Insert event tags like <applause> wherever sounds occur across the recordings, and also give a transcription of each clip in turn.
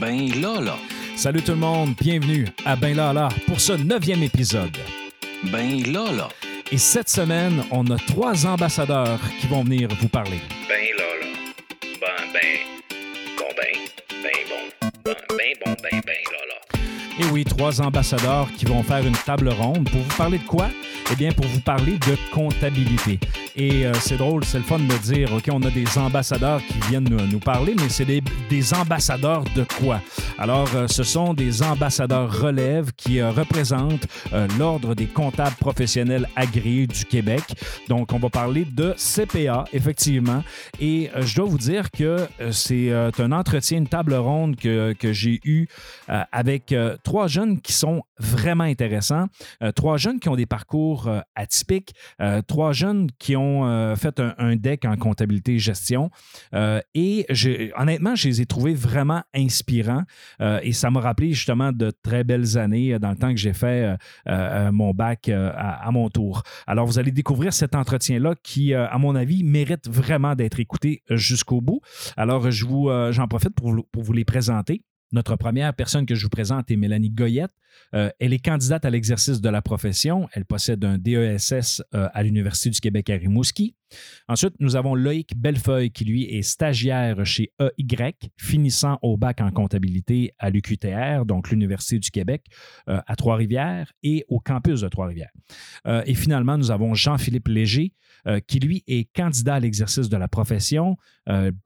Ben là là. Salut tout le monde, bienvenue à Ben là là pour ce neuvième épisode. Ben là là. Et cette semaine, on a trois ambassadeurs qui vont venir vous parler. Ben là là. Ben ben. Bon ben. Ben bon. Ben ben bon ben ben là là. Et oui, trois ambassadeurs qui vont faire une table ronde pour vous parler de quoi? Eh bien, pour vous parler de comptabilité. Et euh, c'est drôle, c'est le fun de dire, OK, on a des ambassadeurs qui viennent nous, parler, mais c'est des, ambassadeurs de quoi? Alors, euh, ce sont des ambassadeurs relève qui euh, représentent l'Ordre des comptables professionnels agréés du Québec. Donc, on va parler de CPA, effectivement. Et je dois vous dire que c'est un entretien, une table ronde que, que j'ai eu euh, avec trois jeunes qui sont vraiment intéressants. Trois jeunes qui ont des parcours atypiques. Trois jeunes qui ont euh, fait un, deck en comptabilité et gestion. Euh, et honnêtement, je les ai trouvés vraiment inspirants. Euh, et ça m'a rappelé justement de très belles années dans le temps que j'ai fait mon bac à, à mon tour. Alors, vous allez découvrir cet entretien-là qui, à mon avis, mérite vraiment d'être écouté jusqu'au bout. Alors, je j'en profite pour, pour vous les présenter. Notre première personne que je vous présente est Mélanie Goyette. Euh, elle est candidate à l'exercice de la profession. Elle possède un DESS euh, à l'Université du Québec à Rimouski. Ensuite, nous avons Loïc Bellefeuille qui, lui, est stagiaire chez EY, finissant au bac en comptabilité à l'UQTR, donc l'Université du Québec, euh, à Trois-Rivières et au campus de Trois-Rivières. Euh, et finalement, nous avons Jean-Philippe Léger, euh, qui, lui, est candidat à l'exercice de la profession.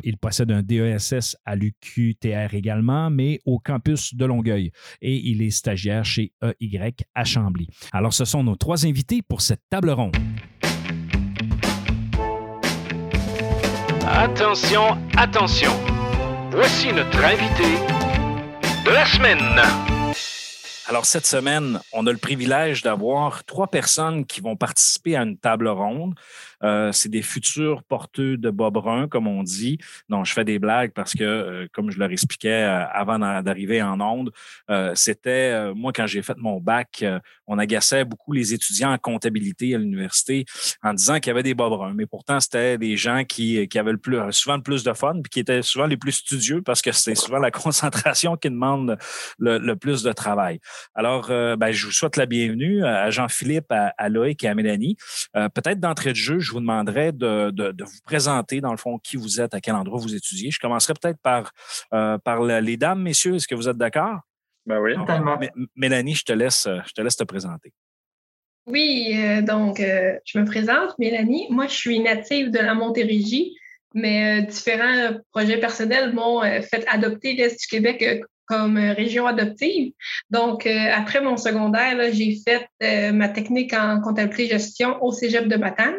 Il possède un DESS à l'UQTR également, mais au campus de Longueuil. Et il est stagiaire chez EY à Chambly. Alors, ce sont nos trois invités pour cette table ronde. Attention, attention. Voici notre invité de la semaine. Alors, cette semaine, on a le privilège d'avoir trois personnes qui vont participer à une table ronde. Euh, c'est des futurs porteurs de bas bruns, comme on dit. Non, je fais des blagues parce que, euh, comme je leur expliquais euh, avant d'a- d'arriver en onde, c'était, moi, quand j'ai fait mon bac, on agaçait beaucoup les étudiants en comptabilité à l'université en disant qu'il y avait des bruns. Mais pourtant, c'était des gens qui, qui avaient le plus, souvent le plus de fun puis qui étaient souvent les plus studieux parce que c'est souvent la <laughs> concentration qui demande le, plus de travail. Alors, ben, je vous souhaite la bienvenue à Jean-Philippe, à, à Loïc et à Mélanie. Peut-être d'entrée de jeu, je vous demanderais de, de- de vous présenter, dans le fond, qui vous êtes, à quel endroit vous étudiez. Je commencerai peut-être par, euh, par la- les dames, messieurs. Est-ce que vous êtes d'accord? Ben oui. Totalement. Mé- Mélanie, je te laisse, je te laisse te présenter. Oui, euh, donc euh, je me présente, Mélanie. Moi, je suis native de la Montérégie, mais euh, différents projets personnels m'ont euh, fait adopter l'Est du Québec euh, comme région adoptive. Donc, euh, après mon secondaire, j'ai fait euh, ma technique en comptabilité gestion au Cégep de Matane.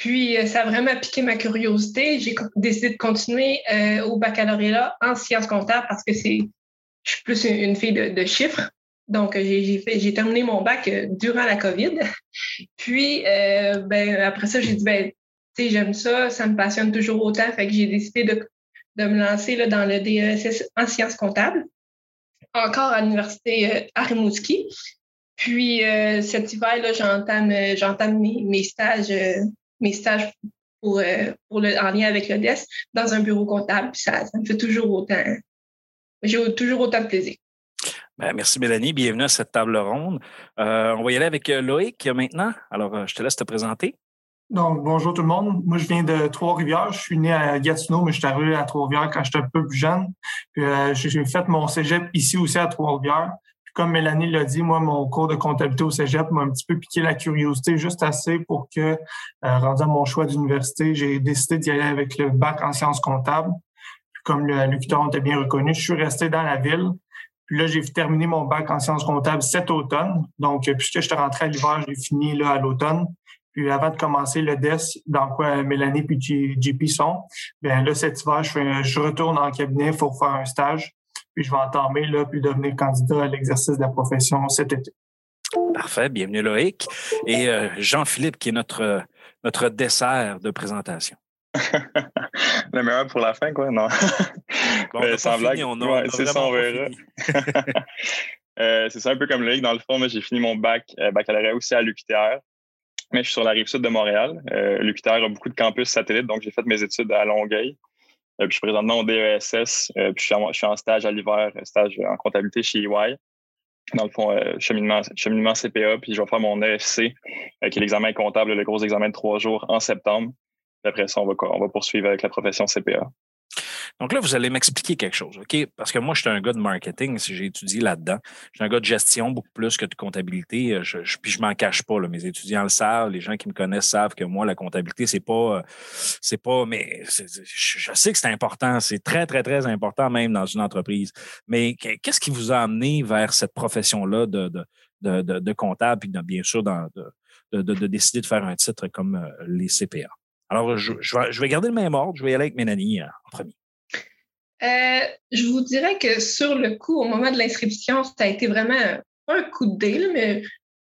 Puis, euh, ça a vraiment piqué ma curiosité. J'ai décidé de continuer euh, au baccalauréat en sciences comptables parce que c'est, je suis plus une, fille de, chiffres. Donc, j'ai terminé mon bac euh, durant la COVID. Puis, euh, ben, après ça, j'ai dit, ben, tu sais, j'aime ça, ça me passionne toujours autant. Fait que j'ai décidé de, de me lancer là, dans le DESS en sciences comptables, encore à l'université euh, à Rimouski. Puis, euh, cet hiver, là, j'entame, mes, mes stages, mes stages pour, euh, pour le, en lien avec le DES dans un bureau comptable. Ça, ça me fait toujours autant, j'ai toujours autant de plaisir. Ben, merci, Mélanie. Bienvenue à cette table ronde. Euh, on va y aller avec euh, Loïc maintenant. Alors, je te laisse te présenter. Donc, bonjour tout le monde. Moi, je viens de Trois-Rivières. Je suis né à Gatineau, mais je suis arrivé à Trois-Rivières quand j'étais un peu plus jeune. Puis, euh, j'ai j'ai fait mon cégep ici aussi à Trois-Rivières. Comme Mélanie l'a dit, moi, mon cours de comptabilité au cégep m'a un petit peu piqué la curiosité, juste assez pour que, euh, rendu à mon choix d'université, j'ai décidé d'y aller avec le bac en sciences comptables. Puis, comme le locuteur était bien reconnu, je suis resté dans la ville. Puis là, j'ai terminé mon bac en sciences comptables cet automne. Donc, euh, puisque je suis rentré à l'hiver, je l'ai fini là à l'automne. Puis avant de commencer le DES, dans quoi Mélanie puis JP sont, bien là, cet hiver, je, je retourne en cabinet pour faire un stage. Puis je vais entamer, là, puis devenir candidat à l'exercice de la profession cet été. Parfait. Bienvenue, Loïc. Et euh, Jean-Philippe, qui est notre, euh, notre dessert de présentation. <laughs> Le meilleur pour la fin, quoi, non? Bon, on sans blague. fini, on a- Ouais, on a c'est ça, on verra. <laughs> <laughs> Euh, c'est ça un peu comme Loïc. Dans le fond, moi, j'ai fini mon bac, euh, baccalauréat aussi à l'UQTR. Mais je suis sur la rive sud de Montréal. Euh, L'UQTR a beaucoup de campus satellites, donc j'ai fait mes études à Longueuil. Puis je suis présentement au DESS, puis je suis, en, stage à l'hiver, stage en comptabilité chez EY dans le fond, cheminement, cheminement CPA, puis je vais faire mon EFC, qui est l'examen comptable, le gros examen de trois jours en septembre. Puis après ça, on va, on va poursuivre avec la profession CPA. Donc là, vous allez m'expliquer quelque chose, OK? Parce que moi, je suis un gars de marketing, si j'ai étudié là-dedans. Je suis un gars de gestion beaucoup plus que de comptabilité. Euh, je, puis je m'en cache pas. Mes étudiants le savent, les gens qui me connaissent savent que moi, la comptabilité, c'est pas. Euh, c'est pas. Mais je sais que c'est important. C'est très, très, très important, même dans une entreprise. Mais qu'est-ce qui vous a amené vers cette profession-là de, de, de, comptable, puis bien sûr, de, de, décider de faire un titre comme euh, les CPA? Alors, je, vais, garder le même ordre. Je vais y aller avec Mélanie en premier. Euh, je vous dirais que sur le coup, au moment de l'inscription, ça a été vraiment un coup de deal, mais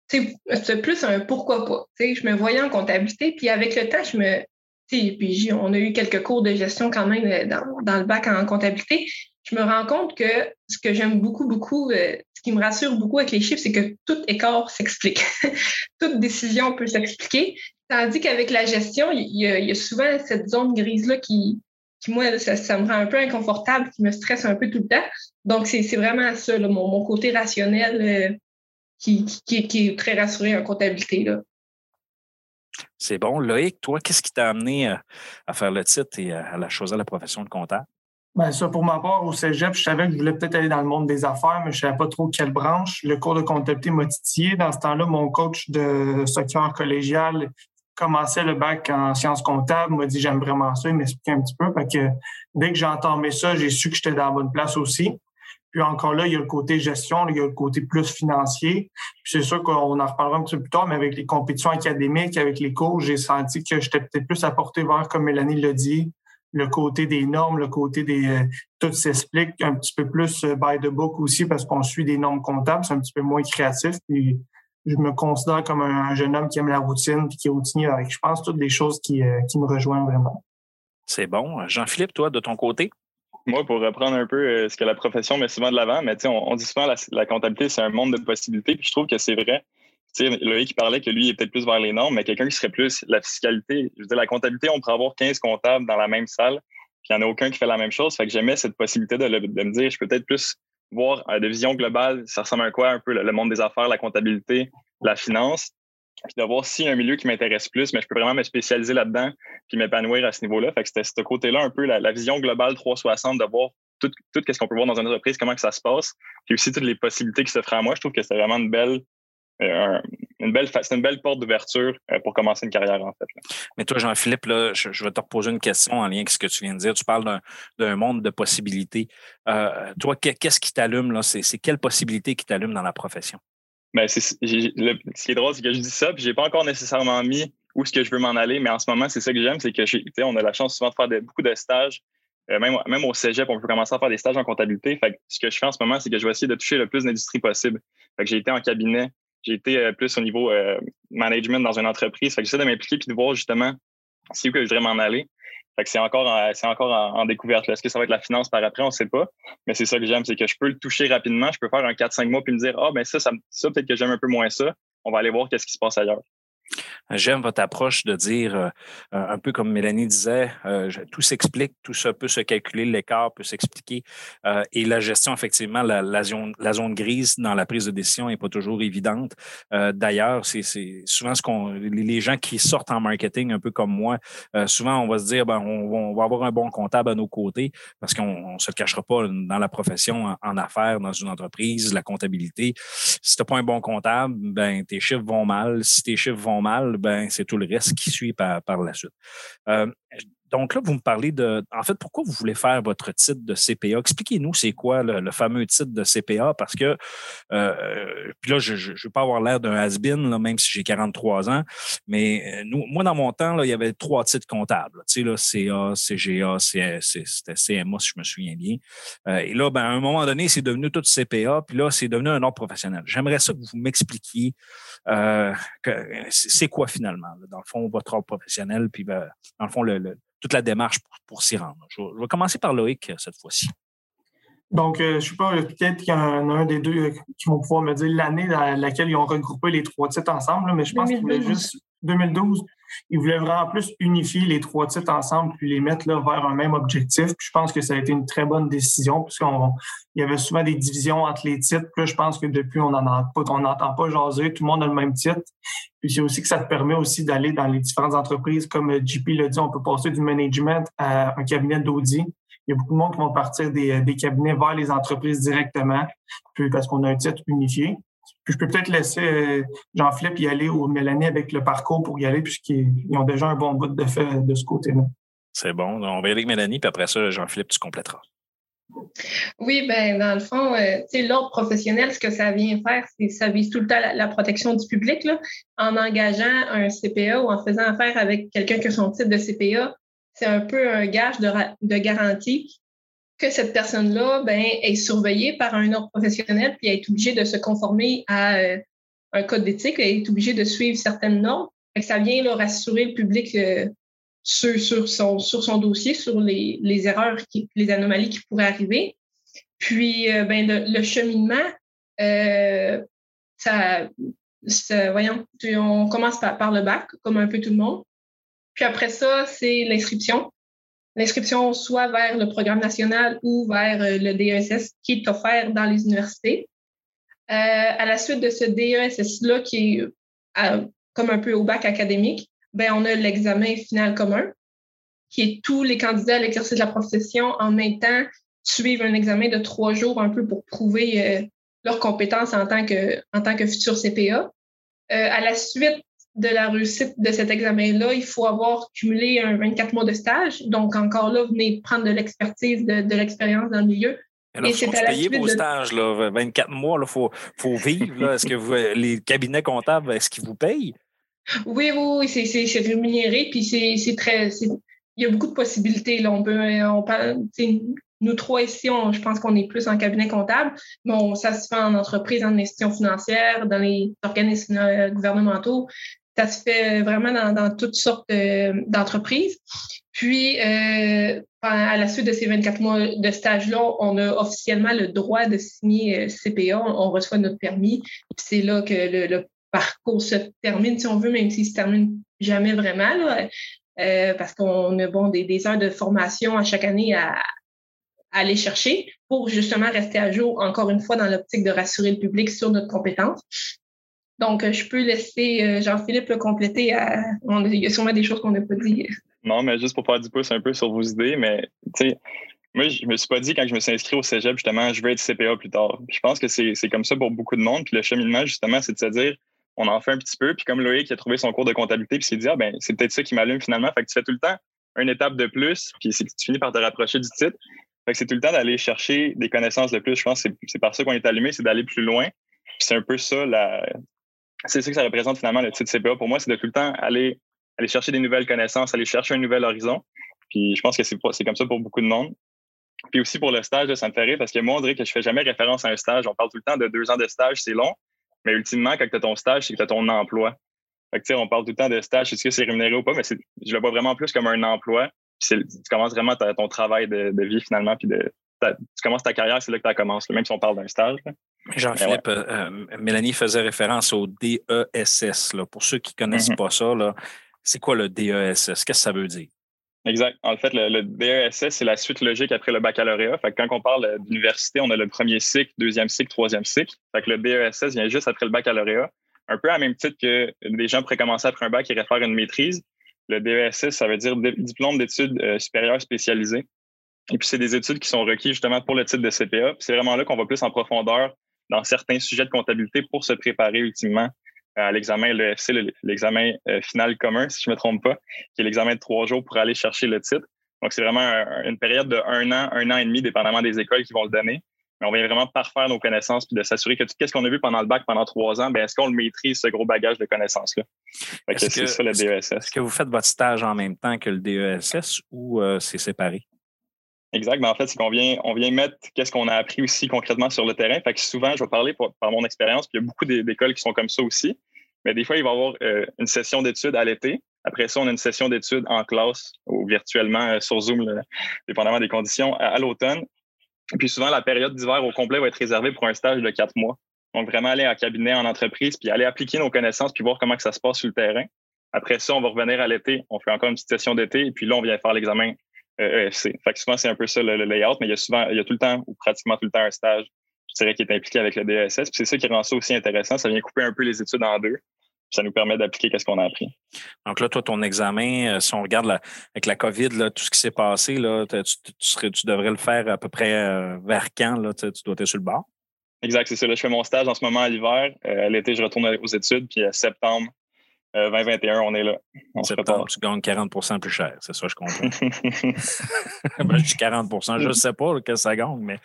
c'est plus un pourquoi pas. je me voyais en comptabilité, puis avec le temps, je me. Puis on a eu quelques cours de gestion quand même euh, dans, le bac en comptabilité. Je me rends compte que ce que j'aime beaucoup, beaucoup, euh, ce qui me rassure beaucoup avec les chiffres, c'est que tout écart s'explique. <laughs> Toute décision peut s'expliquer. Tandis qu'avec la gestion, il y, a, souvent cette zone grise-là qui, qui, moi, ça, me rend un peu inconfortable, qui me stresse un peu tout le temps. Donc, c'est vraiment ça, mon, côté rationnel euh, qui, est très rassuré en comptabilité. C'est bon. Loïc, toi, qu'est-ce qui t'a amené à, faire le titre et à, la choisir la profession de comptable? Bien, ça, pour ma part, au cégep, je savais que je voulais peut-être aller dans le monde des affaires, mais je ne savais pas trop quelle branche. Le cours de comptabilité m'a titillé. Dans ce temps-là, mon coach de structure collégial commençait le bac en sciences comptables, m'a dit j'aime vraiment ça, il m'expliquait un petit peu. Fait que dès que j'ai entendu ça, j'ai su que j'étais dans la bonne place aussi. Puis encore là, il y a le côté gestion, il y a le côté plus financier. Puis c'est sûr qu'on en reparlera un petit peu plus tard, mais avec les compétitions académiques, avec les cours, j'ai senti que j'étais peut-être plus apporté vers, comme Mélanie l'a dit, le côté des normes, le côté des... Euh, tout s'explique un petit peu plus euh, by the book aussi parce qu'on suit des normes comptables, c'est un petit peu moins créatif. Je me considère comme un, jeune homme qui aime la routine et qui est routinier avec, je pense, toutes des choses qui, euh, qui me rejoignent vraiment. C'est bon. Jean-Philippe, toi, de ton côté? Moi, pour reprendre un peu euh, ce que la profession met souvent de l'avant, mais on, on dit souvent la, la comptabilité, c'est un monde de possibilités, puis je trouve que c'est vrai. Loïc qui parlait que lui il est peut-être plus vers les normes, mais quelqu'un qui serait plus la fiscalité. Je veux dire, la comptabilité, on pourrait avoir 15 comptables dans la même salle, puis il n'y en a aucun qui fait la même chose. Fait que j'aimais cette possibilité de, de, me dire, je peux peut-être plus voir euh, de vision globale, ça ressemble à quoi un peu le, monde des affaires, la comptabilité, la finance, puis de voir s'il y a un milieu qui m'intéresse plus, mais je peux vraiment me spécialiser là-dedans puis m'épanouir à ce niveau-là. Fait que c'était ce côté-là un peu la, vision globale 360 de voir tout, ce qu'on peut voir dans une entreprise, comment que ça se passe, puis aussi toutes les possibilités qui s'offrent à moi. Je trouve que c'est vraiment une belle euh, une belle, c'est une belle porte d'ouverture euh, pour commencer une carrière, en fait. Mais toi, Jean-Philippe, là, je, vais te reposer une question en lien avec ce que tu viens de dire. Tu parles d'un monde de possibilités. Euh, toi, qu'est-ce qui t'allume? là? C'est quelle possibilité qui t'allume dans la profession? Ben, c'est, ce qui est drôle, c'est que je dis ça, puis j'ai pas encore nécessairement mis où est-ce que je veux m'en aller, mais en ce moment, c'est ça que j'aime, c'est que on a la chance souvent de faire beaucoup de stages. même, même au cégep, on peut commencer à faire des stages en comptabilité. Fait ce que je fais en ce moment, c'est que je vais essayer de toucher le plus d'industries possible. Fait que j'ai été en cabinet j'ai été euh, plus au niveau euh, management dans une entreprise. Fait que j'essaie de m'impliquer puis de voir justement si où que je voudrais m'en aller. Fait que c'est encore, en, c'est encore en, découverte. Est-ce que ça va être la finance par après? On ne sait pas. Mais c'est ça que j'aime, c'est que je peux le toucher rapidement. Je peux faire un 4-5 mois puis me dire, ah, ben ça, ça, ça peut-être que j'aime un peu moins ça. On va aller voir qu'est-ce qui se passe ailleurs. J'aime votre approche de dire, euh, un peu comme Mélanie disait, euh, tout s'explique, tout ça peut se calculer, l'écart peut s'expliquer. Euh, et la gestion, effectivement, la, zone, grise dans la prise de décision n'est pas toujours évidente. D'ailleurs, c'est souvent ce qu'on les gens qui sortent en marketing, un peu comme moi, souvent on va se dire, ben, on, va avoir un bon comptable à nos côtés parce qu'on ne se le cachera pas dans la profession, en, affaires, dans une entreprise, la comptabilité. Si tu n'as pas un bon comptable, ben, tes chiffres vont mal. Si tes chiffres vont mal, ben, c'est tout le reste qui suit par, par la suite. Euh, donc là, vous me parlez de, en fait, pourquoi vous voulez faire votre titre de CPA? Expliquez-nous c'est quoi le, fameux titre de CPA, parce que, euh, puis là, je ne veux pas avoir l'air d'un has-been, même si j'ai 43 ans, mais euh, nous, moi, dans mon temps, là, il y avait trois titres comptables. Tu sais, là, CA, CGA, c'était CMA, si je me souviens bien. Euh, et là, ben, à un moment donné, c'est devenu tout CPA, puis là, c'est devenu un ordre professionnel. J'aimerais ça que vous m'expliquiez c'est quoi finalement, dans le fond, votre ordre professionnel, puis ben, dans le fond, le toute la démarche pour, s'y rendre. Je vais, commencer par Loïc euh, cette fois-ci. Donc, euh, je ne sais pas, peut-être qu'il y en a un des deux euh, qui vont pouvoir me dire l'année dans laquelle ils ont regroupé les trois titres ensemble, mais je pense qu'ils voulaient juste 2012, ils voulaient vraiment plus unifier les trois titres ensemble puis les mettre là, vers un même objectif. Puis je pense que ça a été une très bonne décision puisqu'il y avait souvent des divisions entre les titres. Puis là, je pense que depuis, on n'entend pas jaser. Tout le monde a le même titre. Puis c'est aussi que ça te permet aussi d'aller dans les différentes entreprises. Comme JP l'a dit, on peut passer du management à un cabinet d'audit. Il y a beaucoup de monde qui vont partir des, des cabinets vers les entreprises directement, puis parce qu'on a un titre unifié je peux peut-être laisser euh, Jean-Philippe y aller ou Mélanie avec le parcours pour y aller, puisqu'ils ont déjà un bon bout de fait de ce côté-là. C'est bon. On va y aller avec Mélanie, puis après ça, Jean-Philippe, tu compléteras. Oui, ben dans le fond, euh, l'ordre professionnel, ce que ça vient faire, c'est ça vise tout le temps la, protection du public. Là, en engageant un CPA ou en faisant affaire avec quelqu'un qui a son titre de CPA, c'est un peu un gage de, de garantie que cette personne-là ben, est surveillée par un ordre professionnel puis est obligée de se conformer à euh, un code d'éthique, elle est obligée de suivre certaines normes. ça vient là, rassurer le public euh, sur, son, sur son dossier, sur les, les erreurs, qui, les anomalies qui pourraient arriver. Puis, euh, ben, le, cheminement, ça, voyons, on commence par, par le bac, comme un peu tout le monde. Puis après ça, c'est l'inscription l'inscription soit vers le programme national ou vers euh, le DESS qui est offert dans les universités. Euh, à la suite de ce DESS-là, qui est euh, comme un peu au bac académique, ben, on a l'examen final commun, qui est tous les candidats à l'exercice de la profession en même temps suivent un examen de trois jours un peu pour prouver leurs compétences en tant que, en tant que futur CPA. à la suite de la réussite de cet examen-là, il faut avoir cumulé un 24 mois de stage. Donc, encore là, venez prendre de l'expertise, de, l'expérience dans le milieu. Et c'est à payer vos stages, là, 24 mois, il faut, faut, vivre. Est-ce que vous, les cabinets comptables, est-ce qu'ils vous payent? Oui, oui, oui, c'est rémunéré, puis c'est très. Il y a beaucoup de possibilités. Là. On peut, on parle, nous trois ici, je pense qu'on est plus en cabinet comptable, mais ça se fait en entreprise, en institution financière, dans les organismes euh, gouvernementaux. Ça se fait vraiment dans, toutes sortes euh, d'entreprises. Puis, euh, à la suite de ces 24 mois de stage-là, on a officiellement le droit de signer euh, CPA. On, reçoit notre permis. C'est là que le, parcours se termine, si on veut, même s'il se termine jamais vraiment, parce qu'on a des, heures de formation à chaque année à aller chercher pour justement rester à jour, encore une fois, dans l'optique de rassurer le public sur notre compétence. Donc, euh, je peux laisser euh, Jean-Philippe le compléter. Il y a sûrement des choses qu'on n'a pas dit. Non, mais juste pour faire du pouce un peu sur vos idées, mais tu sais, moi, je me suis pas dit quand je me suis inscrit au cégep, justement, je veux être CPA plus tard. Je pense que c'est comme ça pour beaucoup de monde. Puis le cheminement, justement, c'est de se dire, on en fait un petit peu. Puis comme Loïc a trouvé son cours de comptabilité, puis s'est dit, ah ben, c'est peut-être ça qui m'allume finalement. Fait que tu fais tout le temps une étape de plus, puis tu finis par te rapprocher du titre. Fait que c'est tout le temps d'aller chercher des connaissances de plus. Je pense que c'est par ça qu'on est allumé, c'est d'aller plus loin. Puis c'est un peu ça la, c'est ça que ça représente finalement le titre CPA. Pour moi, c'est de tout le temps aller, chercher des nouvelles connaissances, aller chercher un nouvel horizon. Puis je pense que c'est comme ça pour beaucoup de monde. Puis aussi pour le stage, ça me fait parce que moi, on dirait que je fais jamais référence à un stage. On parle tout le temps de deux ans de stage, c'est long. Mais ultimement, quand tu as ton stage, c'est que tu as ton emploi. Fait que, on parle tout le temps de stage, est-ce que c'est rémunéré ou pas, mais je le vois vraiment plus comme un emploi. Tu commences vraiment ton travail de, vie finalement, puis tu commences ta carrière, c'est là que tu commences, même si on parle d'un stage. Jean-Philippe, euh, euh, Mélanie faisait référence au DESS. Là. Pour ceux qui ne connaissent mm-hmm. pas ça, c'est quoi le DESS? Qu'est-ce que ça veut dire? Exact. En fait, le, DESS, c'est la suite logique après le baccalauréat. Fait quand on parle d'université, on a le premier cycle, deuxième cycle, troisième cycle. Fait que le DESS vient juste après le baccalauréat. Un peu à même titre que des gens pourraient commencer après un bac et faire une maîtrise. Le DESS, ça veut dire diplôme d'études euh, supérieures spécialisées. Et puis, c'est des études qui sont requises justement pour le titre de CPA. c'est vraiment là qu'on va plus en profondeur dans certains sujets de comptabilité pour se préparer ultimement à l'examen, le FC, l'examen euh, final commun, si je ne me trompe pas, qui est l'examen de trois jours pour aller chercher le titre. Donc, c'est vraiment une période de un an, un an et demi, dépendamment des écoles qui vont le donner. Mais on vient vraiment parfaire nos connaissances puis de s'assurer que tout ce qu'on a vu pendant le bac pendant trois ans, ben est-ce qu'on le maîtrise, ce gros bagage de connaissances-là? C'est ça le DESS. Est-ce que vous faites votre stage en même temps que le DESS ou euh, c'est séparé? Exact. Mais en fait, c'est qu'on vient, on vient mettre qu'est-ce qu'on a appris aussi concrètement sur le terrain. Fait que souvent, je vais parler par mon expérience, puis il y a beaucoup d'écoles qui sont comme ça aussi. Mais des fois, il va y avoir euh, une session d'études à l'été. Après ça, on a une session d'études en classe ou virtuellement euh, sur Zoom, dépendamment des conditions, à, l'automne. Puis souvent, la période d'hiver au complet va être réservée pour un stage de quatre mois. Donc, vraiment aller en cabinet, en entreprise, puis aller appliquer nos connaissances, puis voir comment que ça se passe sur le terrain. Après ça, on va revenir à l'été. On fait encore une petite session d'été. Et puis là, on vient faire l'examen EFC. Fait que souvent, c'est un peu ça le, layout, mais il y a souvent, il y a tout le temps, ou pratiquement tout le temps, un stage, je dirais, qui est impliqué avec le DSS. Puis c'est ça qui rend ça aussi intéressant. Ça vient couper un peu les études en deux. ça nous permet d'appliquer ce qu'on a appris. Donc là, toi, ton examen, euh, si on regarde avec la COVID, là, tout ce qui s'est passé, là, tu, serais, tu, devrais le faire à peu près euh, vers quand? Là, tu dois être sur le bord? Exact, c'est ça. Là, je fais mon stage en ce moment à l'hiver. Euh, l'été, je retourne aux études. Puis à septembre, 2021, euh, on est là. On Septembre, tu gagnes 40% plus cher, c'est ça, je comprends. <laughs> <laughs> ben, je dis 40% je ne sais pas que ça gagne, mais.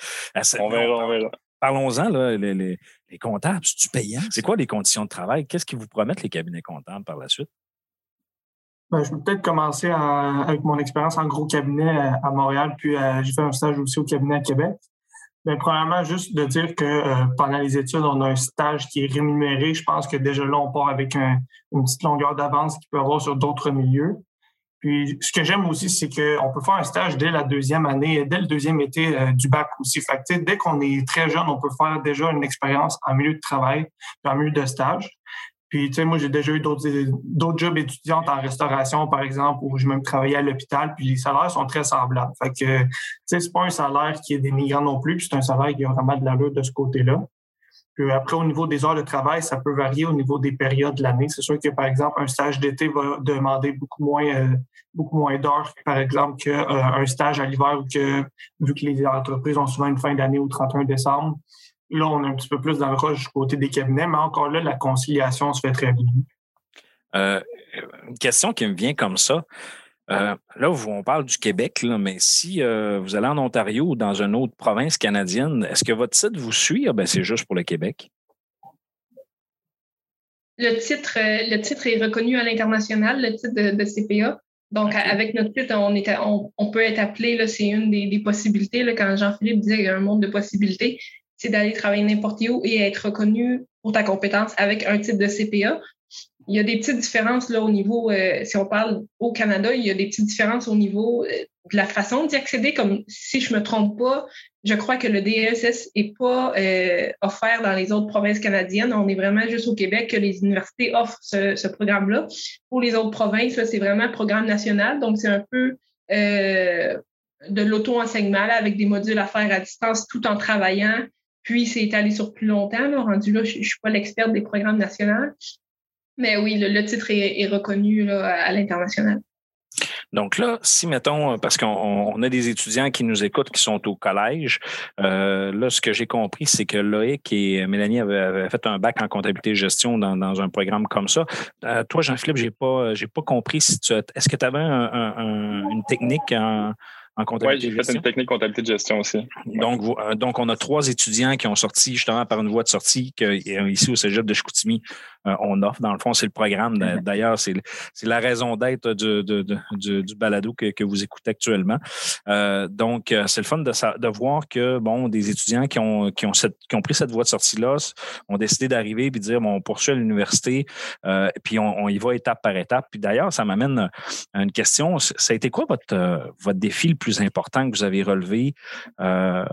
on verra, on verra. Parlons-en, les, les, les, comptables, c'est-tu payant? C'est quoi les conditions de travail? Qu'est-ce qu'ils vous promettent, les cabinets comptables, par la suite? Ben, je vais peut-être commencer avec mon expérience en gros cabinet à Montréal, puis euh, j'ai fait un stage aussi au cabinet à Québec. Bien, premièrement, juste de dire que euh, pendant les études, on a un stage qui est rémunéré. Je pense que déjà là, on part avec une petite longueur d'avance qu'il peut avoir sur d'autres milieux. Puis, ce que j'aime aussi, c'est qu'on peut faire un stage dès la deuxième année, dès le deuxième été euh, du bac aussi. Fait que, dès qu'on est très jeune, on peut faire déjà une expérience en milieu de travail, en milieu de stage. Puis, tu sais, moi, j'ai déjà eu d'autres, jobs étudiantes en restauration, par exemple, où je même travaillais à l'hôpital, puis les salaires sont très semblables. Fait que, tu sais, c'est pas un salaire qui est dénigrant non plus, puis c'est un salaire qui a vraiment de l'allure de ce côté-là. Puis après, au niveau des heures de travail, ça peut varier au niveau des périodes de l'année. C'est sûr que, par exemple, un stage d'été va demander beaucoup moins, euh, moins d'heures, par exemple, qu'un euh, stage à l'hiver ou que, vu que les entreprises ont souvent une fin d'année au 31 décembre, Là, on est un petit peu plus dans le rush du côté des cabinets, mais encore là, la conciliation se fait très bien. Euh, une question qui me vient comme ça. Euh, là, on parle du Québec, mais si euh, vous allez en Ontario ou dans une autre province canadienne, est-ce que votre titre vous suit? Ah, ben, c'est juste pour le Québec. Le titre, le titre est reconnu à l'international, le titre de, CPA. Donc, avec notre titre, on, on, peut être appelé, c'est une des, possibilités. Là, quand Jean-Philippe disait qu'il y a un monde de possibilités, c'est d'aller travailler n'importe où et être reconnu pour ta compétence avec un titre de CPA. Il y a des petites différences là au niveau, euh, si on parle au Canada, il y a des petites différences au niveau euh, de la façon d'y accéder. Comme si je me trompe pas, je crois que le DSS est pas euh, offert dans les autres provinces canadiennes. On est vraiment juste au Québec que les universités offrent ce, programme-là. Pour les autres provinces, c'est vraiment un programme national, donc c'est un peu de l'auto-enseignement avec des modules à faire à distance tout en travaillant puis, c'est étalé sur plus longtemps. Là. Rendu là, je ne suis pas l'experte des programmes nationaux. Mais oui, le, titre est, reconnu à l'international. Donc là, si mettons, parce qu'on a des étudiants qui nous écoutent qui sont au collège, euh, là, ce que j'ai compris, c'est que Loïc et Mélanie avaient, fait un bac en comptabilité et gestion dans, un programme comme ça. Euh, toi, Jean-Philippe, j'ai pas, pas compris si tu est-ce que tu avais une technique en, en comptabilité. Oui, j'ai fait une technique comptabilité de gestion aussi. Donc, euh, donc, on a trois étudiants qui ont sorti justement par une voie de sortie que, euh, ici au Cégep de Chicoutimi, on offre. Dans le fond, c'est le programme. D'ailleurs, c'est la raison d'être du, du, balado que, vous écoutez actuellement. donc, c'est le fun de, de, voir que bon, des étudiants qui ont, qui ont, qui ont pris cette voie de sortie-là ont décidé d'arriver et de dire bon, on poursuit à l'université, puis on, y va étape par étape. Puis d'ailleurs, ça m'amène à une question. Ça a été quoi votre, votre défi le plus important que vous avez relevé euh,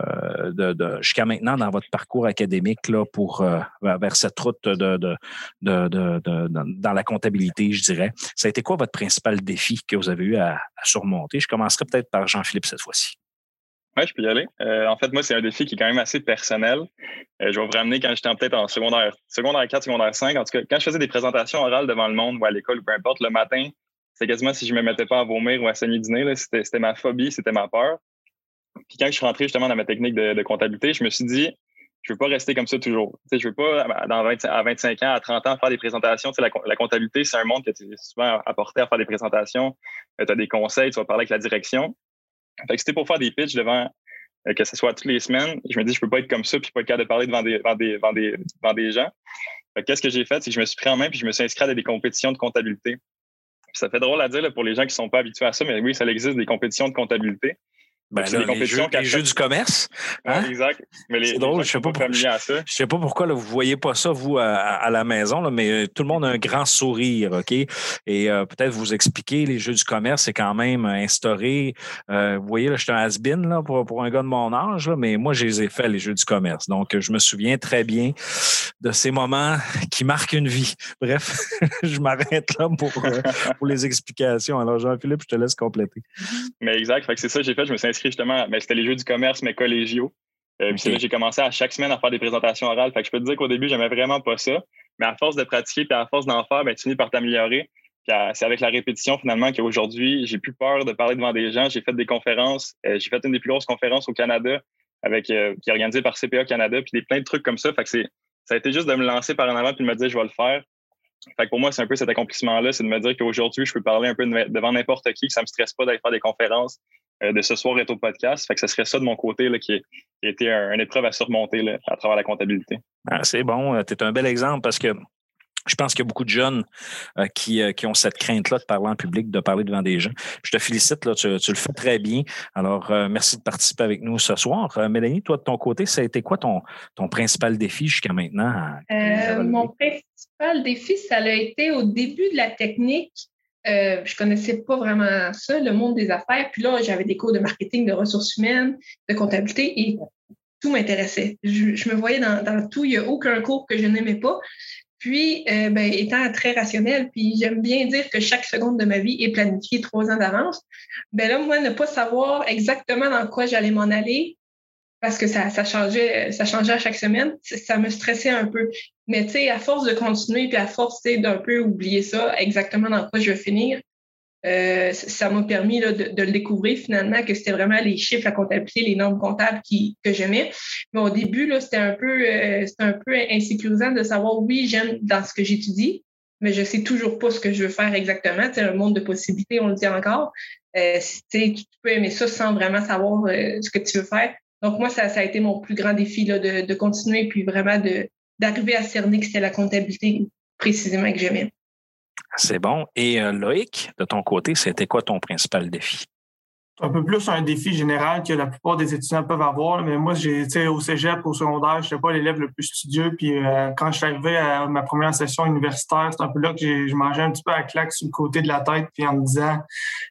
de, jusqu'à maintenant dans votre parcours académique là, pour euh, vers cette route de, dans la comptabilité, je dirais. Ça a été quoi votre principal défi que vous avez eu à, surmonter? Je commencerai peut-être par Jean-Philippe cette fois-ci. Oui, je peux y aller. Euh, en fait, moi, c'est un défi qui est quand même assez personnel. je vais vous ramener quand j'étais peut-être en secondaire, secondaire 4, secondaire 5. En tout cas, quand je faisais des présentations orales devant le monde ou à l'école ou peu importe, le matin, c'est quasiment si je me mettais pas à vomir ou à saigner du nez. C'était ma phobie, c'était ma peur. Puis quand je suis rentré justement dans ma technique de, comptabilité, je me suis dit, je veux pas rester comme ça toujours. Je je veux pas, dans à 25 ans, à 30 ans, faire des présentations. La, la, comptabilité, c'est un monde que tu es souvent apporté à faire des présentations. Euh, tu as des conseils, tu vas parler avec la direction. Fait que c'était pour faire des pitches devant, euh, que ce soit toutes les semaines. Je me dis, je peux pas être comme ça puis pas être capable de parler devant des, devant devant devant des gens. Qu'est-ce que j'ai fait? C'est que je me suis pris en main puis je me suis inscrit à des compétitions de comptabilité ça fait drôle à dire pour les gens qui sont pas habitués à ça, mais oui, ça existe des compétitions de comptabilité. Ben des les, jeux, les jeux du commerce. Hein? exact. Mais les, drôle, je qui sais pas. Je sais pourquoi là, vous voyez pas ça, vous, à, à la maison, là, mais euh, tout le monde a un grand sourire, OK? Et euh, peut-être vous expliquer, les jeux du commerce, c'est quand même instauré. Euh, vous voyez, là, je suis un has-been là, pour, pour un gars de mon âge, là, mais moi, je les ai fait, les jeux du commerce. Donc, je me souviens très bien de ces moments qui marquent une vie. Bref, <laughs> je m'arrête là pour, pour les explications. Alors, Jean-Philippe, je te laisse compléter. Mais exact. Fait que c'est ça que j'ai fait. Je me suis inscrit justement. Mais c'était les jeux du commerce, mais collégiaux. Euh, puis là j'ai commencé à chaque semaine à faire des présentations orales. Fait que je peux te dire qu'au début, j'aimais vraiment pas ça. Mais à force de pratiquer puis à force d'en faire, ben, tu finis par t'améliorer. Puis à- c'est avec la répétition finalement qu'aujourd'hui, j'ai plus peur de parler devant des gens. J'ai fait des conférences. Euh, j'ai fait une des plus grosses conférences au Canada avec euh, qui est organisée par CPA Canada, puis des plein de trucs comme ça. Fait que c'est ça a été juste de me lancer par en avant puis de me dire je vais le faire. Fait que pour moi, c'est un peu cet accomplissement-là, c'est de me dire qu'aujourd'hui, je peux parler un peu de- devant n'importe qui, que ça me stresse pas d'aller faire des conférences, euh, de ce soir est au podcast. Fait que ce serait ça de mon côté là, qui, a été un- une épreuve à surmonter là, à travers la comptabilité. Ah, c'est bon. Tu es un bel exemple parce que je pense qu'il y a beaucoup de jeunes euh, qui, euh, qui ont cette crainte-là de parler en public, de parler devant des gens. Je te félicite, là, tu, tu le fais très bien. Alors, euh, merci de participer avec nous ce soir. Euh, Mélanie, toi, de ton côté, ça a été quoi ton, ton principal défi jusqu'à maintenant? Euh, mon principal défi, ça a été au début de la technique. Euh, je connaissais pas vraiment ça, le monde des affaires. Puis là, j'avais des cours de marketing, de ressources humaines, de comptabilité et tout m'intéressait. Je, je me voyais dans, dans tout. Il n'y a aucun cours que je n'aimais pas. Puis, euh, ben, étant très rationnel, puis j'aime bien dire que chaque seconde de ma vie est planifiée trois ans d'avance. Ben là, moi, ne pas savoir exactement dans quoi j'allais m'en aller, parce que ça, ça changeait, ça changeait à chaque semaine, ça me stressait un peu. Mais tu sais, à force de continuer, puis à force d'un peu oublier ça, exactement dans quoi je vais finir, euh, ça m'a permis là, de, de le découvrir finalement que c'était vraiment les chiffres, la comptabilité, les normes comptables qui, que j'aimais. Mais au début, c'était un peu euh, un peu insécurisant de savoir oui, j'aime dans ce que j'étudie, mais je sais toujours pas ce que je veux faire exactement. C'est un monde de possibilités, on le dit encore. Euh, tu peux aimer ça sans vraiment savoir euh, ce que tu veux faire. Donc, moi, ça, a été mon plus grand défi de, continuer puis vraiment d'arriver à cerner que c'était la comptabilité précisément que j'aimais. C'est bon. Et euh, Loïc, de ton côté, c'était quoi ton principal défi? Un peu plus un défi général que la plupart des étudiants peuvent avoir. Mais moi, sais, au cégep, au secondaire, je n'étais pas l'élève le plus studieux. Puis euh, quand je suis arrivé à ma première session universitaire, c'est un peu là que je mangeais un petit peu à claque sur le côté de la tête, puis en me disant,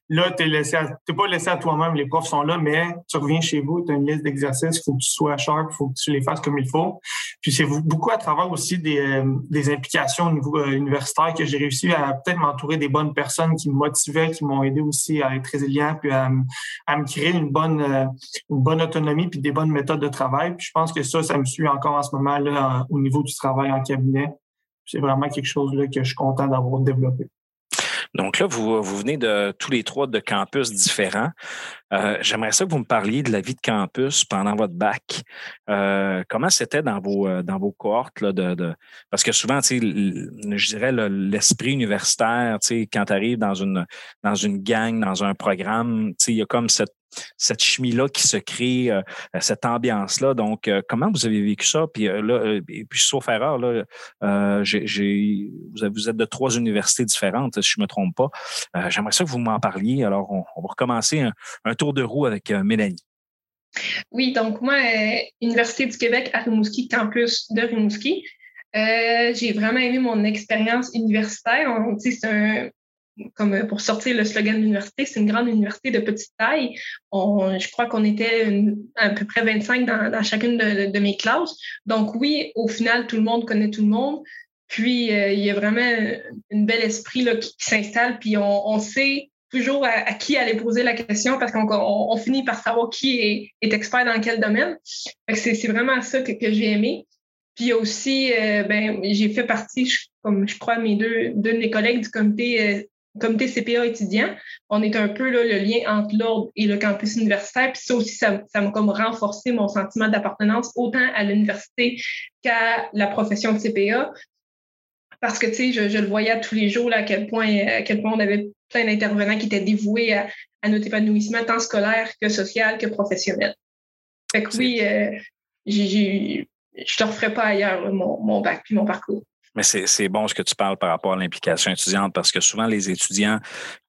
là, tu n'es pas laissé à toi-même, les profs sont là, mais tu reviens chez vous, tu as une liste d'exercices, il faut que tu sois sharp, il faut que tu les fasses comme il faut. Puis c'est beaucoup à travers aussi des, euh, des implications au euh, que j'ai réussi à peut-être m'entourer des bonnes personnes qui me motivaient, qui m'ont aidé aussi à être résilient, puis à me créer une bonne, euh, une bonne autonomie puis des bonnes méthodes de travail. Puis je pense que ça, ça me suit encore en ce moment là au niveau du travail en cabinet. C'est vraiment quelque chose là, que je suis content d'avoir développé. Donc là, vous, vous venez de tous les trois de campus différents. Euh, J'aimerais ça que vous me parliez de la vie de campus pendant votre bac. Euh, comment c'était dans vos euh, dans vos cohortes là, de, de- parce que souvent, je dirais le- l'esprit universitaire, quand tu arrives dans une dans une gang, dans un programme, il y a comme cette cette chimie-là qui se crée, euh, cette ambiance-là. Donc, euh, comment vous avez vécu ça? Puis euh, là, et puis sauf erreur, vous, êtes de trois universités différentes, si je ne me trompe pas. J'aimerais ça que vous m'en parliez. Alors, on, va recommencer un, tour de roue avec Mélanie. Oui, donc moi, Université du Québec à Rimouski, campus de Rimouski. J'ai vraiment aimé mon expérience universitaire. Un comme euh, pour sortir le slogan de l'université, c'est une grande université de petite taille. On, je crois qu'on était une- à peu près 25 dans, dans chacune de, de mes classes. Donc oui, au final, tout le monde connaît tout le monde. Puis euh, il y a vraiment une bel esprit là, qui, qui s'installe. Puis on, on sait toujours à, qui aller poser la question parce qu'on on, finit par savoir qui est, est expert dans quel domaine. C'est vraiment ça que, que j'ai aimé. Puis aussi, euh, ben, j'ai fait partie, je- comme je crois, mes deux, deux de mes collègues du comité, euh, comité CPA étudiant. On est un peu là, le lien entre l'ordre et le campus universitaire. Puis ça aussi, ça m'a comme renforcé mon sentiment d'appartenance autant à l'université qu'à la profession de CPA. Parce que, tu sais, je, le voyais tous les jours, là, à quel point, à quel point on avait plein d'intervenants qui étaient dévoués à, notre épanouissement, tant scolaire que social que professionnel. Fait que oui, euh, je ne te referai pas ailleurs mon bac puis mon parcours. Mais c'est bon ce que tu parles par rapport à l'implication étudiante parce que souvent les étudiants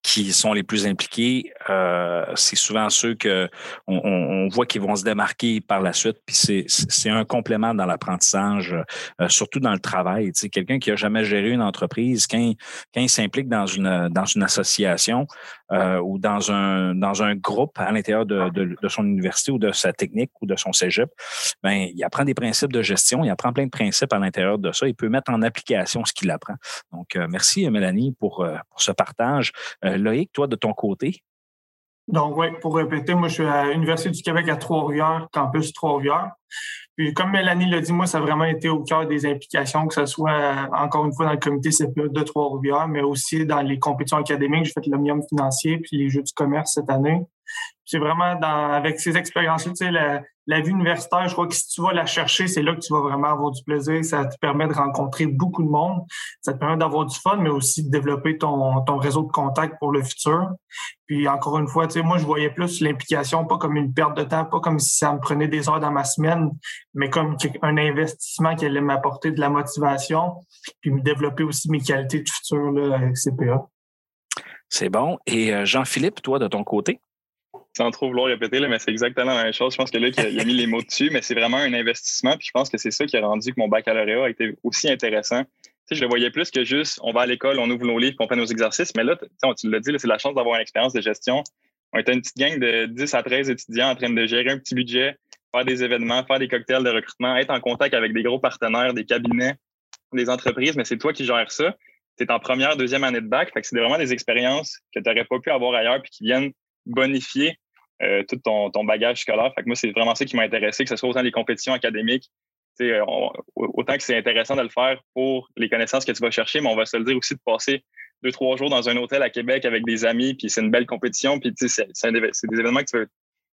qui sont les plus impliqués, euh, c'est souvent ceux que on, on voit qu'ils vont se démarquer par la suite. Puis c'est un complément dans l'apprentissage, euh, surtout dans le travail. Tu sais, quelqu'un qui a jamais géré une entreprise, quand, quand il s'implique dans une dans une association euh, ou dans un dans un groupe à l'intérieur de, de, de, son université ou de sa technique ou de son cégep, ben il apprend des principes de gestion, il apprend plein de principes à l'intérieur de ça. Il peut mettre en application ce qu'il apprend. Donc merci Mélanie pour, pour ce partage. Loïc, toi, de ton côté? Donc, oui, pour répéter, moi, je suis à l'Université du Québec à Trois-Rivières, campus Trois-Rivières. Puis, comme Mélanie l'a dit, moi, ça a vraiment été au cœur des implications, que ce soit, encore une fois, dans le comité CPE de Trois-Rivières, mais aussi dans les compétitions académiques. J'ai fait l'omnium financier puis les Jeux du commerce cette année. C'est vraiment avec ces expériences-là, tu sais, la, vie universitaire, je crois que si tu vas la chercher, c'est là que tu vas vraiment avoir du plaisir. Ça te permet de rencontrer beaucoup de monde. Ça te permet d'avoir du fun, mais aussi de développer ton, ton réseau de contacts pour le futur. Puis encore une fois, tu sais, moi, je voyais plus l'implication, pas comme une perte de temps, pas comme si ça me prenait des heures dans ma semaine, mais comme un investissement qui allait m'apporter de la motivation, puis me développer aussi mes qualités de futur là, avec CPA. C'est bon. Et euh, Jean-Philippe, toi, de ton côté? Sans trop vouloir répéter, là, mais c'est exactement la même chose. Je pense que là, il a, mis les mots dessus, mais c'est vraiment un investissement. Puis je pense que c'est ça qui a rendu que mon baccalauréat a été aussi intéressant. Tu sais, je le voyais plus que juste on va à l'école, on ouvre nos livres, on fait nos exercices. Mais là, tu l'as dit, c'est la chance d'avoir une expérience de gestion. On était une petite gang de 10 à 13 étudiants en train de gérer un petit budget, faire des événements, faire des cocktails de recrutement, être en contact avec des gros partenaires, des cabinets, des entreprises, mais c'est toi qui gères ça. Tu es en première, deuxième année de bac. Fait que c'est vraiment des expériences que tu n'aurais pas pu avoir ailleurs puis qui viennent bonifier tout ton, bagage scolaire. Moi, c'est vraiment ça qui m'a intéressé, que ce soit autant les compétitions académiques, euh, autant que c'est intéressant de le faire pour les connaissances que tu vas chercher, mais on va se le dire aussi de passer deux, trois jours dans un hôtel à Québec avec des amis, puis c'est une belle compétition, puis c'est des événements que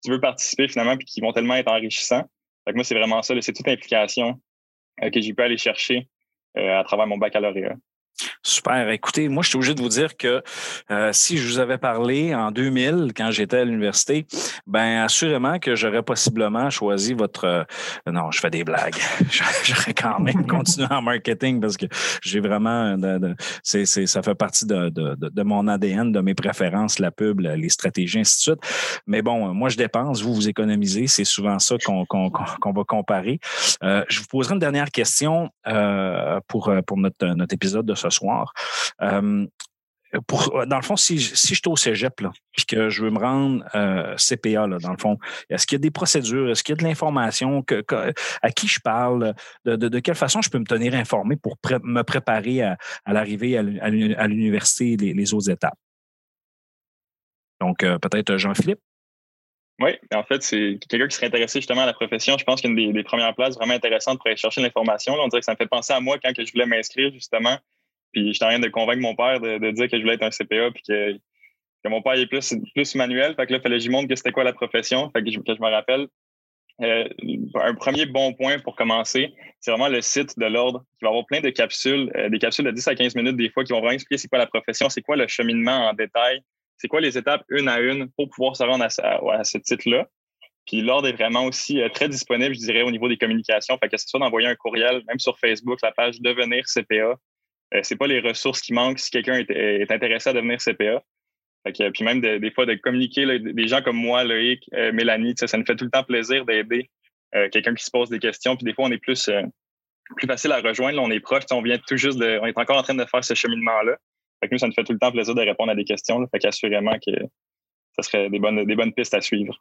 tu veux, participer finalement, puis qui vont tellement être enrichissants. Moi, c'est vraiment ça, c'est toute implication euh, que j'ai pu aller chercher à travers mon baccalauréat. Super. Écoutez, moi, je suis obligé de vous dire que euh, si je vous avais parlé en 2000, quand j'étais à l'université, ben assurément que j'aurais possiblement choisi votre. Euh, non, je fais des blagues. <laughs> j'aurais quand même <laughs> continué en marketing parce que j'ai vraiment. De, c'est, ça fait partie de, de, de, mon ADN, de mes préférences, la pub, les stratégies, ainsi de suite. Mais bon, moi, je dépense, vous, vous économisez. C'est souvent ça qu'on, qu'on, qu'on va comparer. Euh, je vous poserai une dernière question euh, pour, pour notre, notre épisode de ce soir. Euh, pour, dans le fond, si, si je suis au cégep, là, puis que je veux me rendre euh, CPA, là, dans le fond, est-ce qu'il y a des procédures? Est-ce qu'il y a de l'information? Que, à qui je parle? De, quelle façon je peux me tenir informé pour me préparer à, l'arrivée à l'université et les, autres étapes? Donc, euh, peut-être Jean-Philippe? Oui, en fait, c'est quelqu'un qui serait intéressé justement à la profession. Je pense qu'une des, des, premières places vraiment intéressantes pour aller chercher l'information. On dirait que ça me fait penser à moi quand que je voulais m'inscrire justement puis j'étais en train de convaincre mon père de, dire que je voulais être un CPA, puis que, mon père est plus, plus manuel. Fait que là, il fallait que je montre que c'était quoi la profession. Fait que je, me rappelle. Euh, un premier bon point pour commencer, c'est vraiment le site de l'ordre qui va avoir plein de capsules, euh, des capsules de 10 à 15 minutes des fois qui vont vraiment expliquer c'est quoi la profession, c'est quoi le cheminement en détail, c'est quoi les étapes une à une pour pouvoir se rendre à, à, ce titre-là. Puis l'ordre est vraiment aussi euh, très disponible, je dirais, au niveau des communications. Fait que ce soit d'envoyer un courriel, même sur Facebook, la page Devenir CPA, euh, c'est pas les ressources qui manquent si quelqu'un est, intéressé à devenir CPA. puis même des fois de communiquer, des gens comme moi, Loïc, euh, Mélanie, ça nous fait tout le temps plaisir d'aider euh, quelqu'un qui se pose des questions. Puis des fois, on est plus, plus facile à rejoindre. on est proche, on vient tout juste. On est encore en train de faire ce cheminement-là. Nous, ça nous fait tout le temps plaisir de répondre à des questions. Que ça serait des bonnes, des bonnes pistes à suivre.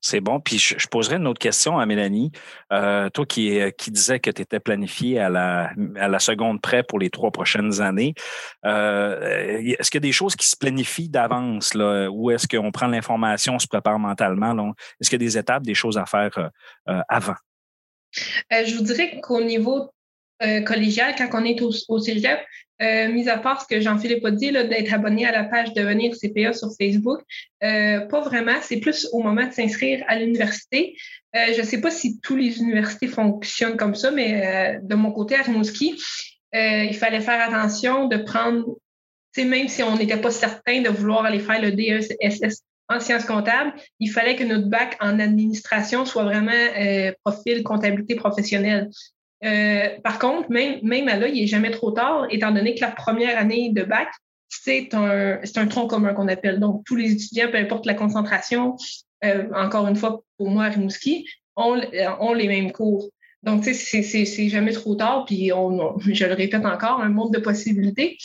C'est bon. Puis je, poserai une autre question à Mélanie. Euh, toi qui, qui disais que tu étais planifié à la, à la seconde près pour les trois prochaines années, euh, est-ce qu'il y a des choses qui se planifient d'avance là, ou est-ce qu'on prend l'information, on se prépare mentalement? Est-ce qu'il y a des étapes, des choses à faire euh, avant? je vous dirais qu'au niveau collégial, quand on est au, au cégep, euh, mis à part ce que Jean-Philippe a dit, d'être abonné à la page Devenir CPA sur Facebook, euh, pas vraiment. C'est plus au moment de s'inscrire à l'université. Euh, je ne sais pas si toutes les universités fonctionnent comme ça, mais de mon côté, à Rimouski, il fallait faire attention de prendre, même si on n'était pas certain de vouloir aller faire le DESS en sciences comptables, il fallait que notre bac en administration soit vraiment profil comptabilité professionnelle. Euh, par contre, même, même là, il n'est jamais trop tard, étant donné que la première année de bac, c'est un, tronc commun qu'on appelle. Donc, tous les étudiants, peu importe la concentration, euh, encore une fois, pour moi, à Rimouski, ont, ont les mêmes cours. Donc, tu sais, c'est jamais trop tard, puis je le répète encore, un monde de possibilités.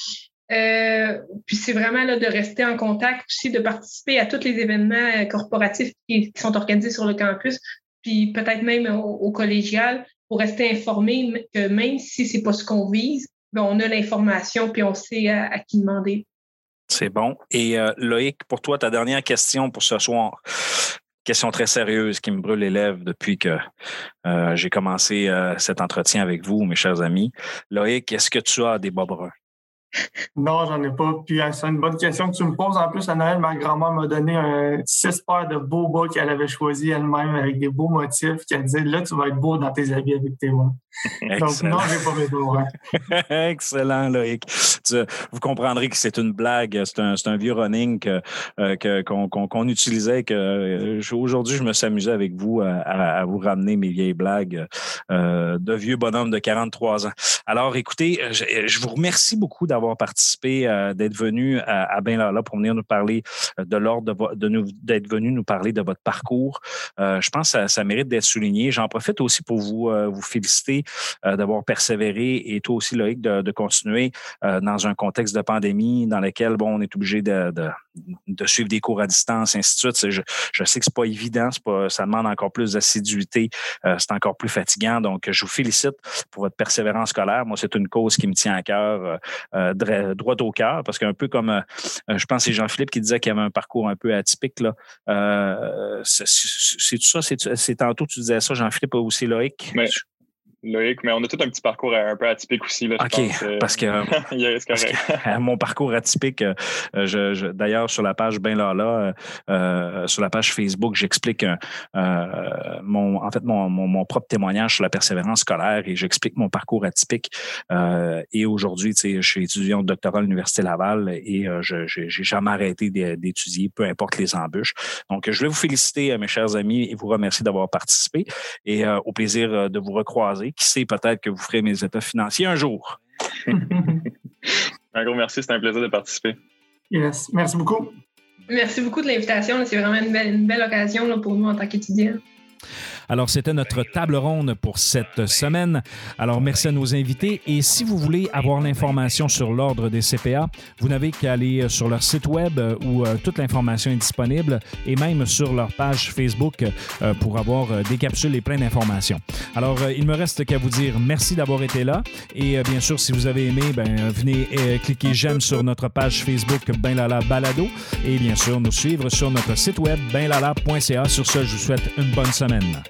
Euh, puis c'est vraiment là, de rester en contact aussi, de participer à tous les événements euh, corporatifs qui, sont organisés sur le campus, puis peut-être même au, collégial, pour rester informé que même si c'est pas ce qu'on vise, ben, on a l'information puis on sait à, qui demander. C'est bon. Et euh, Loïc, pour toi, ta dernière question pour ce soir. Question très sérieuse qui me brûle les lèvres depuis que j'ai commencé cet entretien avec vous, mes chers amis. Loïc, est-ce que tu as des bas bruns? Non, j'en ai pas. Puis euh, c'est une bonne question que tu me poses. En plus, à Noël, ma grand-mère m'a donné un six paires de beaux bas qu'elle avait choisi elle-même avec des beaux motifs. Qu'elle disait là, tu vas être beau dans tes habits avec tes mains. Donc non, j'ai pas mes doigts. <laughs> Excellent, Loïc. vous comprendrez que c'est une blague. C'est un, un, vieux running euh, qu'on que, utilisait. Que euh, aujourd'hui, je me suis amusé avec vous à, à, vous ramener mes vieilles blagues de vieux bonhommes de 43 ans. Alors, écoutez, je, je vous remercie beaucoup d'avoir participé, euh, d'être venu à, à Ben Lala pour venir nous parler euh, de l'ordre, de, nous, d'être venu nous parler de votre parcours. Euh, je pense que ça, mérite d'être souligné. J'en profite aussi pour vous, vous féliciter d'avoir persévéré et toi aussi, Loïc, de, continuer dans un contexte de pandémie dans lequel, bon, on est obligé de, de, suivre des cours à distance, ainsi de suite. Je, je sais que c'est pas évident, pas, ça demande encore plus d'assiduité, c'est encore plus fatigant. Donc, je vous félicite pour votre persévérance scolaire. Moi, c'est une cause qui me tient à cœur droit au cœur, parce qu'un peu comme, euh, euh, je pense c'est Jean-Philippe qui disait qu'il y avait un parcours un peu atypique. Là. Euh, c'est tout ça, c'est tantôt tu disais ça, Jean-Philippe, aussi Loïc? Loïc, mais on a tout un petit parcours un peu atypique aussi. Là, OK, parce que, <laughs> <laughs> mon parcours atypique, je, d'ailleurs, sur la page Ben Lala, euh, sur la page Facebook, j'explique mon, en fait mon, mon, propre témoignage sur la persévérance scolaire et j'explique mon parcours atypique. Euh, et aujourd'hui, je suis étudiant de doctorat à l'Université Laval et je n'ai jamais arrêté d'étudier, peu importe les embûches. Donc, je vais vous féliciter, mes chers amis, et vous remercier d'avoir participé et au plaisir de vous recroiser qui sait, peut-être que vous ferez mes états financiers un jour. un gros merci, c'était un plaisir de participer. Yes, merci beaucoup. Merci beaucoup de l'invitation. C'est vraiment une belle, une belle occasion pour nous en tant qu'étudiants. Alors, c'était notre table ronde pour cette semaine. Alors, merci à nos invités. Et si vous voulez avoir l'information sur l'ordre des CPA, vous n'avez qu'à aller euh, sur leur site web euh, où euh, toute l'information est disponible et même sur leur page Facebook pour avoir des capsules et plein d'informations. Alors, il me reste qu'à vous dire merci d'avoir été là. Et bien sûr, si vous avez aimé, ben, venez cliquer j'aime sur notre page Facebook Ben Lala Balado et bien sûr nous suivre sur notre site web benlala.ca. Sur ce, je vous souhaite une bonne semaine.